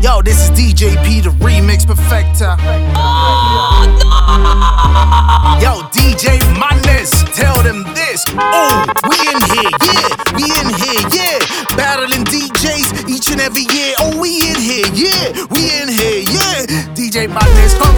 Yo, this is DJ P, the remix perfecter. No! Yo, DJ Madness, tell them this. Oh, we in here, yeah, we in here, yeah. Battling DJs each and every year. Oh, we in here, yeah, we in here, yeah. DJ Madness, conquer,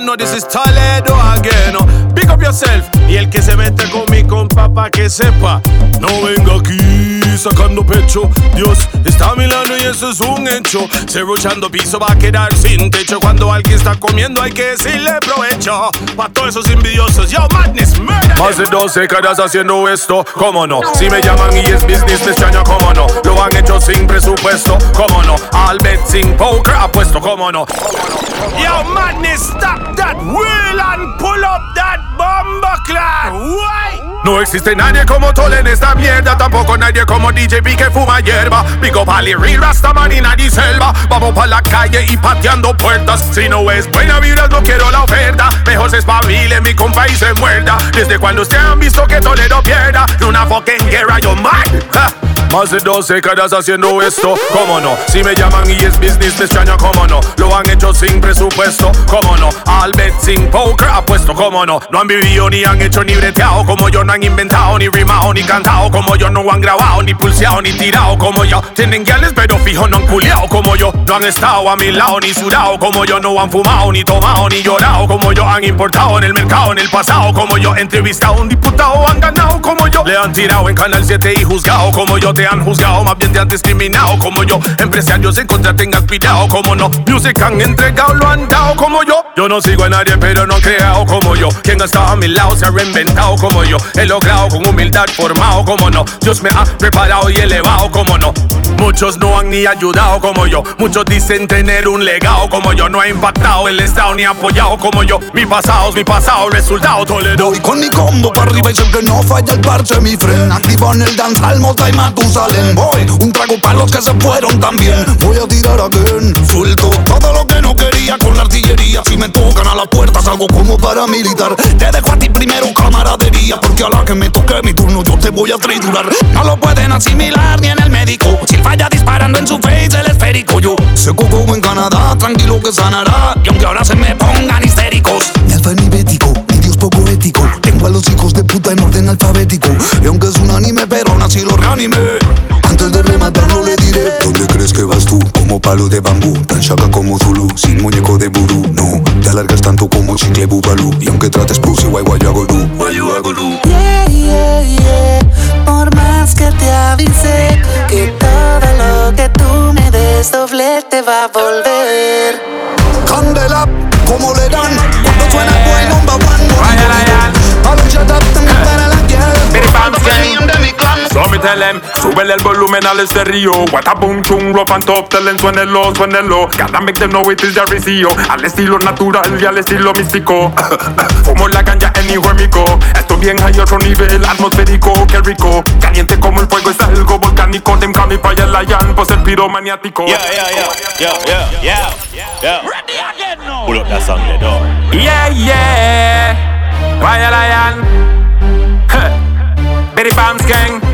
Know this is Toledo again. No? Pick up yourself. Y el que se mete con mi compa pa' que sepa. No venga aquí sacando pecho. Dios está a mi lado y eso es un hecho. Cerruchando piso va a quedar sin techo. Cuando alguien está comiendo hay que decirle provecho. Pa' todos esos envidiosos. Yo, Madness, murder. De dos décadas haciendo esto. ¿Cómo no? Si me llaman y es business, me extraño. ¿Cómo no? Lo han hecho sin presupuesto. ¿Cómo no? Al bet sin poker apuesto. ¿Cómo no? Yo, Madness, stop that wheel and pull up that bomba clan. Why? No existe nadie como Tole en esta mierda, tampoco nadie como DJ P que fuma hierba. Pico Pali, Real Rastaman y nadie selva. Vamos pa' la calle y pateando puertas. Si no es buena vibra, no quiero la oferta. Mejor se espabile mi compa y se muerda. Desde cuando ustedes han visto que Toledo pierda. Una fucking guerra, yo man. Ja. Más de dos décadas haciendo esto, cómo no. Si me llaman y es business, me extraña, cómo no. Lo han hecho sin presupuesto, cómo no. Al bet sin poker apuesto, cómo no. No han vivido ni han hecho ni breteado como yo. No han inventado ni rimado ni cantado como yo. No han grabado ni pulseado ni tirado como yo. Tienen guiales pero fijo no han culiado como yo. No han estado a mi lado ni sudado como yo. No han fumado ni tomado ni llorado como yo. Han importado en el mercado en el pasado como yo. Entrevistado a un diputado, han ganado como yo. Le han tirado en Canal 7 y juzgado como yo. Te han juzgado, más bien te han discriminado como yo. Empresarios en contra tengan cuidado como no. Music han entregado, lo han dado como yo. Yo no sigo a nadie, pero no han creado como yo. Quien ha estado a mi lado se ha reinventado como yo. He logrado con humildad formado como no. Dios me ha preparado y elevado como no. Muchos no han ni ayudado como yo. Muchos dicen tener un legado como yo. No ha impactado el estado ni apoyado como yo. Mi pasado es mi pasado, resultado Toledo. Voy con mi combo para arriba y que no falla el parche, mi friend. Activo en el danzal, mota y Voy, un trago para los que se fueron también. Voy a tirar again. Suelto todo lo que no quería con la artillería. Si me tocan a la puerta, salgo como paramilitar. Te dejo a ti primero camaradería. Porque a la que me toque mi turno, yo te voy a triturar. No lo pueden asimilar ni en el médico. Si falla disparando en su face el esférico, yo se coco en Canadá, tranquilo que sanará. Y aunque ahora se me pongan histéricos, Tengo a los hijos de puta en orden alfabético. Y aunque es un anime, pero nací lo reanimé. Antes de rematarlo le diré ¿Dónde crees que vas tú? Como palo de bambú Tan shaka como Zulu Sin muñeco de vudú No, te alargas tanto como chicle bubalú Y aunque trates pussy, guay guay yo hago du Guay yo hago du Yeah, yeah, yeah. Por más que te avise que todo lo que tú me des doble te va a volver. Candela, como le dan Cuando me tell them, súbele el volumen al estéreo. What a boom chung, rough and top Tell them suénelo, suénelo. Gotta make them know it is the recio Al estilo natural y al estilo místico. Fumo la ganja anywhere me go Esto bien hay otro nivel atmosférico. Qué rico, caliente como el fuego Es algo volcánico. Them call me fire lion Pues el piromaniático. Yeah, yeah, yeah, yeah, yeah, yeah, yeah. Pull up that song there, dog. Yeah, yeah. Fire lion Huh. Bitty Bams gang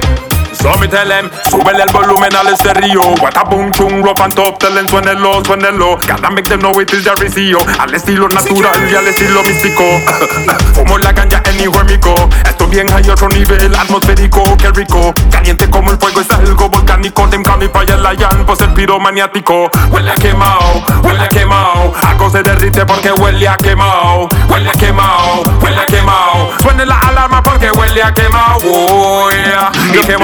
So me tell them, súbele el volumen al estéreo What a boom chung, rough and top Tell them suénelo, suénelo Gotta make them know it is the recio Al estilo natural y al estilo místico. Fumo la ganja anywhere me go. Esto bien hay otro nivel atmosférico Qué rico, caliente como el fuego Es algo volcánico. Them call me fire lion Pues el piromaniático Huele a quemao, huele a quemao. Algo se derrite porque huele a quemao. Huele a quemao, huele a quemao. Suene la alarma porque huele a quemao. Oh, yeah.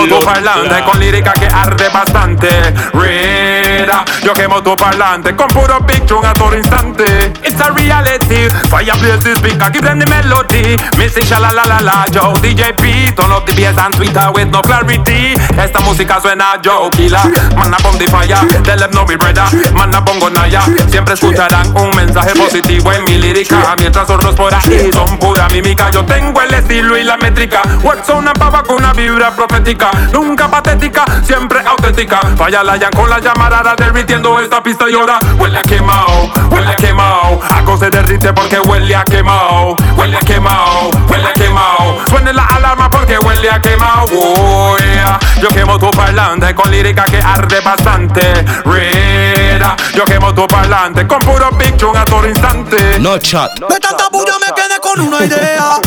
Tu parlante con lírica que arde bastante. Reda, yo quemo tu parlante con puro chung a todo instante. It's a reality, fireplace is big, I give them the melody. Missing shala la la la, yo DJ P Turn up the bass and Twitter with no clarity. Esta música suena yo killer. Man up on the fire, tell them no me brother. Man up pongo naya, siempre escucharán un mensaje positivo en mi lírica. Mientras otros por ahí son pura mímica Yo tengo el estilo y la métrica. Words son una pava con una vibra profética nunca patética, siempre auténtica. Falla la yan con la llamarada derritiendo esta pista y ahora huele a quemao, huele a quemao. Algo se derrite porque huele a quemao, huele a quemao, huele a quemao. Suene la alarma porque huele a quemao. Oh, yeah. Yo quemo tu parlante con lírica que arde bastante. Rera. Yo quemo tu parlante con puro picture a todo instante. No chat. No de tanta bulla me quedé con una idea.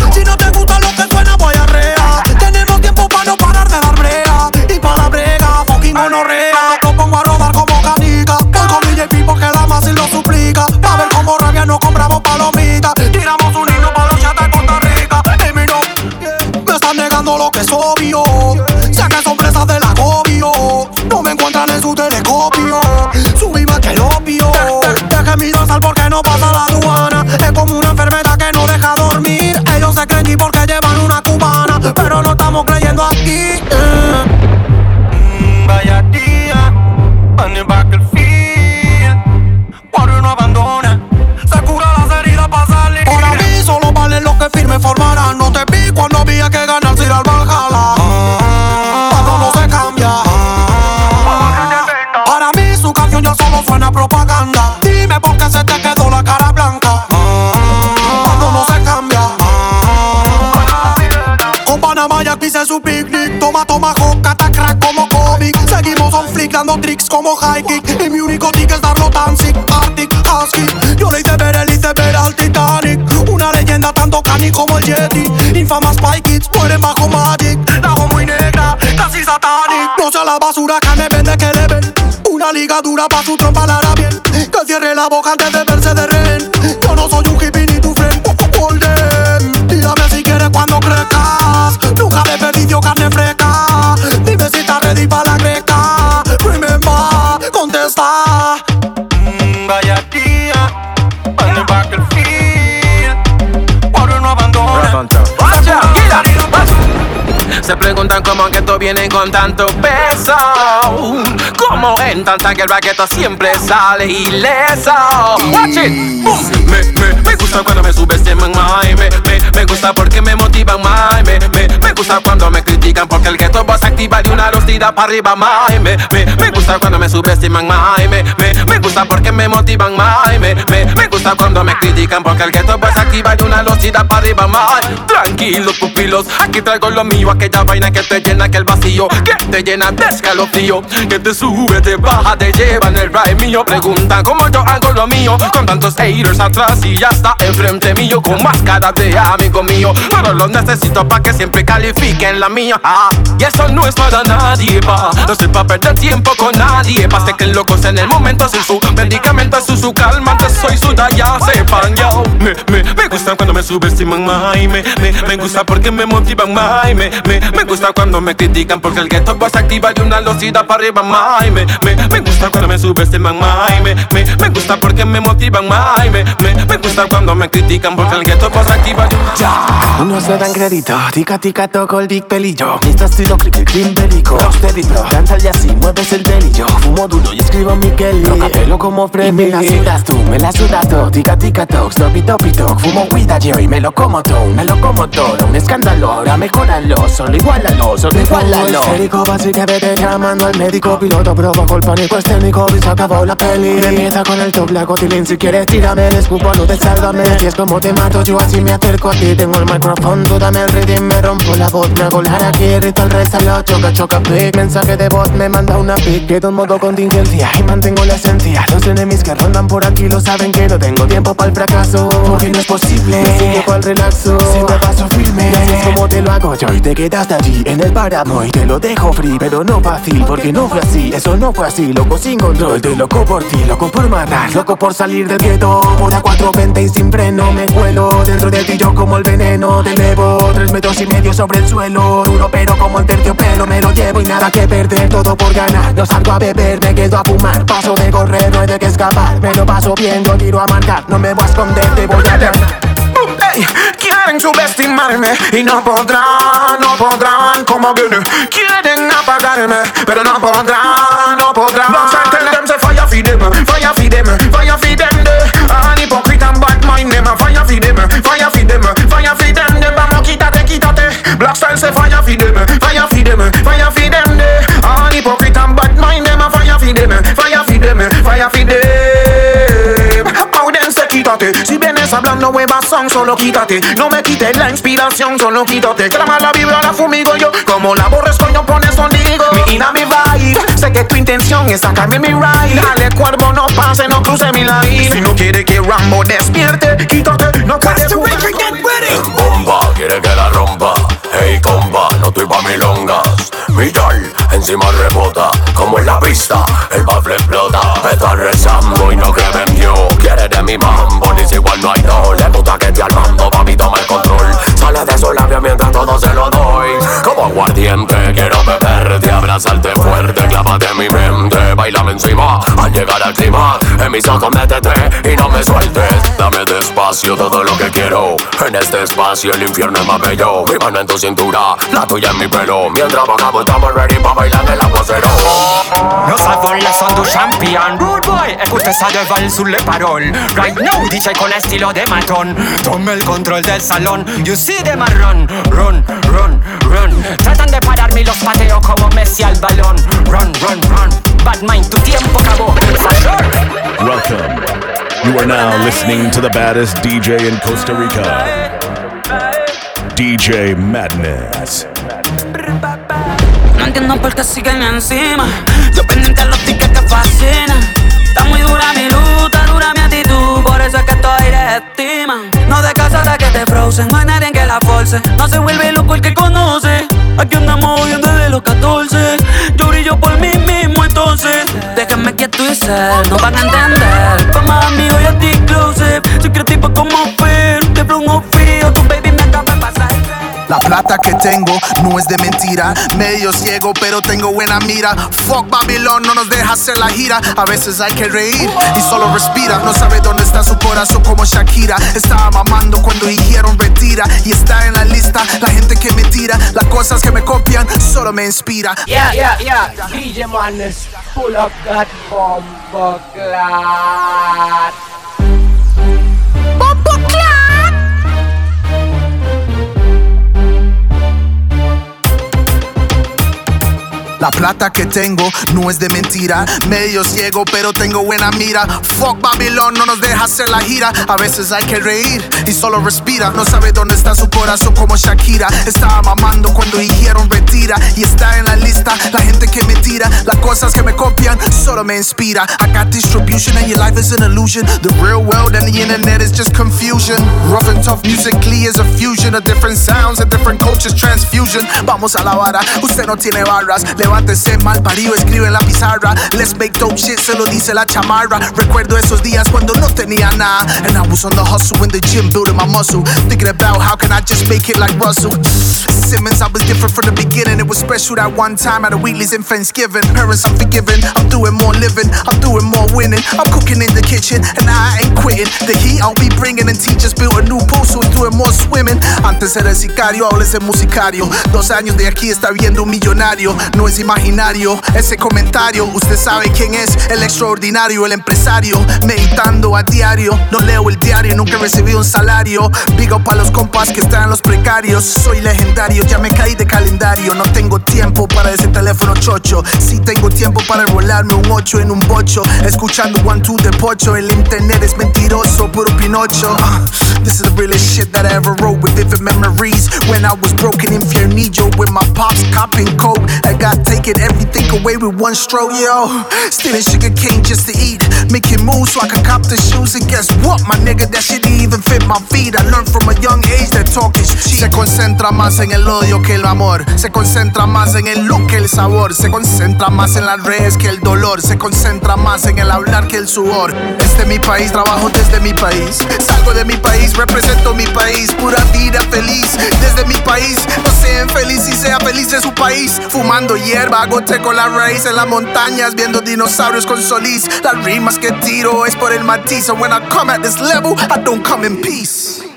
Yeti. Infamas Spy Kids mueren bajo Magic. La hago muy negra, casi satanic. No sea la basura que me vende que le ven. Una ligadura pa' su trompa la hará bien. Que cierre la boca antes de verse de rehén. Yo no soy un hippie ni tu friend. Golden. Dígame si quieres cuando crezcas. Nunca le pedido carne fresca. Dime si estás ready para la greca. Remember, contesta. Se preguntan cómo que esto viene con tanto peso. Como en tanta guerra que esto siempre sale ileso. Watch it. Boom. Me, me, me gusta cuando me subestiman, my, me, me, gusta porque me motivan, my, me, me, me gusta cuando me critican porque el ghetto boss activa de una los para arriba, my, me, me, me gusta cuando me subestiman, my, me, me, me gusta porque me motivan, my, me, me, me gusta cuando me critican porque el ghetto boss activa de una los para arriba, my. Tranquilos, pupilos, aquí traigo lo mío, aquella vaina que te llena aquel vacío, que te llena de escalofrío, que te sube, te baja, te lleva en el ride mío. Preguntan cómo yo hago lo mío, con tantos haters atrás y ya está enfrente mío, con máscara de amigo mío. Pero los necesito pa' que siempre califiquen la mía. Ah, y eso no es para nadie, pa. No estoy pa' perder tiempo con nadie, pa' se que locos en el momento sin su medicamento, su, su calmante, soy su ya sepan, yo. Me, me, me gusta cuando me subestiman, my, me, me, me gusta porque me motivan, my, me, me, me gusta cuando me critican porque el ghetto boss activa de una locida para arriba, my, me, me, me gusta cuando me subestiman, my, me, me, me gusta porque me motivan, my, me, me, me gusta cuando me critican porque el ghetto boss activa de Ya, unos le dan crédito, tica tica toco el dick pelillo Mi estilo cricket, clean bro Danza y así, mueves el delillo Fumo duro y escribo mi Kelly. Roca pelo como Freddy. Y me la sudas tú, me la sudas todo Tica tica toc, stop it, top it, toc. Fumo cuida yo y me lo como todo Me lo como todo, un escándalo Ahora mejoralo, solo igualalo, solo igualalo Esférico, vete llamando al médico. Piloto provoco el pánico escénico. Y se acabó la peli. Empieza con el top, la cotilín. Si quieres tírame el escupo, no te sálvame. Si es como te mato, yo así me acerco a ti. Tengo el micrófono, tú dame el rhythm Me rompo la voz, me hago la aquí Rito el resto, lo choca, choca, pic. Mensaje de voz, me manda una pic. Quedo en modo contingencia y mantengo la esencia. Los enemigos que rondan por aquí lo saben que no tengo tiempo para el fracaso. Porque no es posible, sigue para el relaxo Siempre paso firme, así es como te lo hago yo Y te quedaste allí en el páramo y te lo dejo free Pero no fácil, porque no fue así Eso no fue así, loco sin control Te loco por ti, loco por matar Loco por salir del gueto. Por a 420 y sin freno me cuelo Dentro de ti yo como el veneno. Te elevo tres metros y medio sobre el suelo Duro pero como el terciopelo me lo llevo y nada que perder Todo por ganar, no salgo a beber, me quedo a fumar Paso de correr, no hay de qué escapar Me lo paso bien, no tiro a marcar No me voy a esconder, te voy a Ey, quieren subestimarme y no podrán, no podrán como viene. Quieren apagarme, pero no podrán, no podrán. Los solo quítate. No me quites la inspiración, solo quítate. Que la mala vibra la fumigo yo, como la borres coño pones conmigo. Mi ina mi vibe Sé que tu intención es sacarme mi ride. Dale, cuervo, no pase, no cruce mi line. Si no quiere que Rambo despierte, quítate, no puede jugar. Bomba, quiere que la rompa. Hey, compa, no estoy pa' milongas. Mi tal, encima rebota, como en la pista, el bafle explota. Está rezando y no cree en Dios. Quiere de mi mambo, dice igual no hay no. Le gusta que te al mando, pa' mí toma el control. Sale de su labio mientras todo se lo doy. Como aguardiente, quiero beberte, abrazarte fuerte, clávate mi Bailame encima, al llegar al clima. En mis ojos métete y no me sueltes. Dame despacio todo lo que quiero. En este espacio el infierno es más bello. Mi mano en tu cintura, la tuya en mi pelo. Mientras bajamos estamos ready pa' bailar el aguacero. Nos la son du champion Rude boy, ça devant sous les paroles Right now, DJ con estilo de matón Tome el control del salón You see them a run, run, run, run Tratan de pararme y los pateo como Messi al balón Run, run, run Bad mind, tu tiempo acabó. Welcome. You are now listening to the baddest DJ in Costa Rica. DJ Madness. No entiendo por qué siguen encima. Yo pendiente a los tickets que fascinan. Está muy dura mi luta, dura mi actitud. Por eso es que estoy de estima. No de casa hasta que te frozen. No hay nadie que la force. No se vuelve loco el que conoce. Aquí andamos bien desde los 14. No van a entender. Como amigo y a ti closer. Soy como Fer. Te flow no frío. Tu baby me acaba de pasar. La plata que tengo no es de mentira. Medio ciego, pero tengo buena mira. Fuck Babylon, no nos deja hacer la gira. A veces hay que reír y solo respira. No sabe dónde corazón como Shakira. Estaba mamando cuando dijeron retira. Y está en la lista la gente que me tira. Las cosas que me copian solo me inspira. Yeah, yeah, yeah. DJ Madness, pull up that bomb clat. La plata que tengo no es de mentira. Medio ciego, pero tengo buena mira. Fuck Babylon, no nos deja hacer la gira. A veces hay que reír y solo respira. No sabe dónde está su corazón como Shakira. Estaba mamando cuando dijeron retira. Y está en la lista la gente que me tira. Las cosas que me copian solo me inspira. I got distribution and your life is an illusion. The real world and the internet is just confusion. Rough and tough musically is a fusion of different sounds and different cultures transfusion. Vamos a la vara, usted no tiene barras. Mal parido, escribe en la pizarra. Let's make dope shit, se lo dice la chamarra. Recuerdo esos días cuando no tenía nada. And I was on the hustle in the gym, building my muscle. Thinking about how can I just make it like Russell. Simmons, I was different from the beginning. It was special that one time at a Wheatley's in Thanksgiving. Parents, I'm forgiving. I'm doing more living. I'm doing more winning. I'm cooking in the kitchen and I ain't quitting. The heat I'll be bringing and teachers built a new pool, so we're doing more swimming. Antes era el sicario, ahora es el musicario. Dos años de aquí está viendo un millonario. No es imaginario ese comentario. Usted sabe quién es el extraordinario, el empresario. Meditando a diario. No leo el diario, nunca he recibido un salario. Big up a los compas que están los precarios. Soy legendario, ya me caí de calendario. No tengo tiempo para ese teléfono chocho. Sí tengo tiempo para volarme un 8 en un bocho. Escuchando one two de pocho. El internet es mentiroso, puro pinocho. Ah, this is the realest shit that I ever wrote with vivid memories. I was broken in Fiernillo with my pops copping coke. I got taken everything away with one stroke, yo. Stealing sugar cane just to eat. Making moves so I could cop the shoes. And guess what, my nigga? That shit didn't even fit my feet. I learned from a young age that talk is cheap. Se concentra más en el odio que el amor. Se concentra más en el look que el sabor. Se concentra más en las redes que el dolor. Se concentra más en el hablar que el sudor. Este es mi país, trabajo desde mi país. Salgo de mi país, represento mi país. Pura vida feliz desde mi No sean feliz y sea feliz de su país. Fumando hierba, gote con la raíz en las montañas. Viendo dinosaurios con solís. Las rimas que tiro es por el matiz. And when I come at this level, I don't come in peace.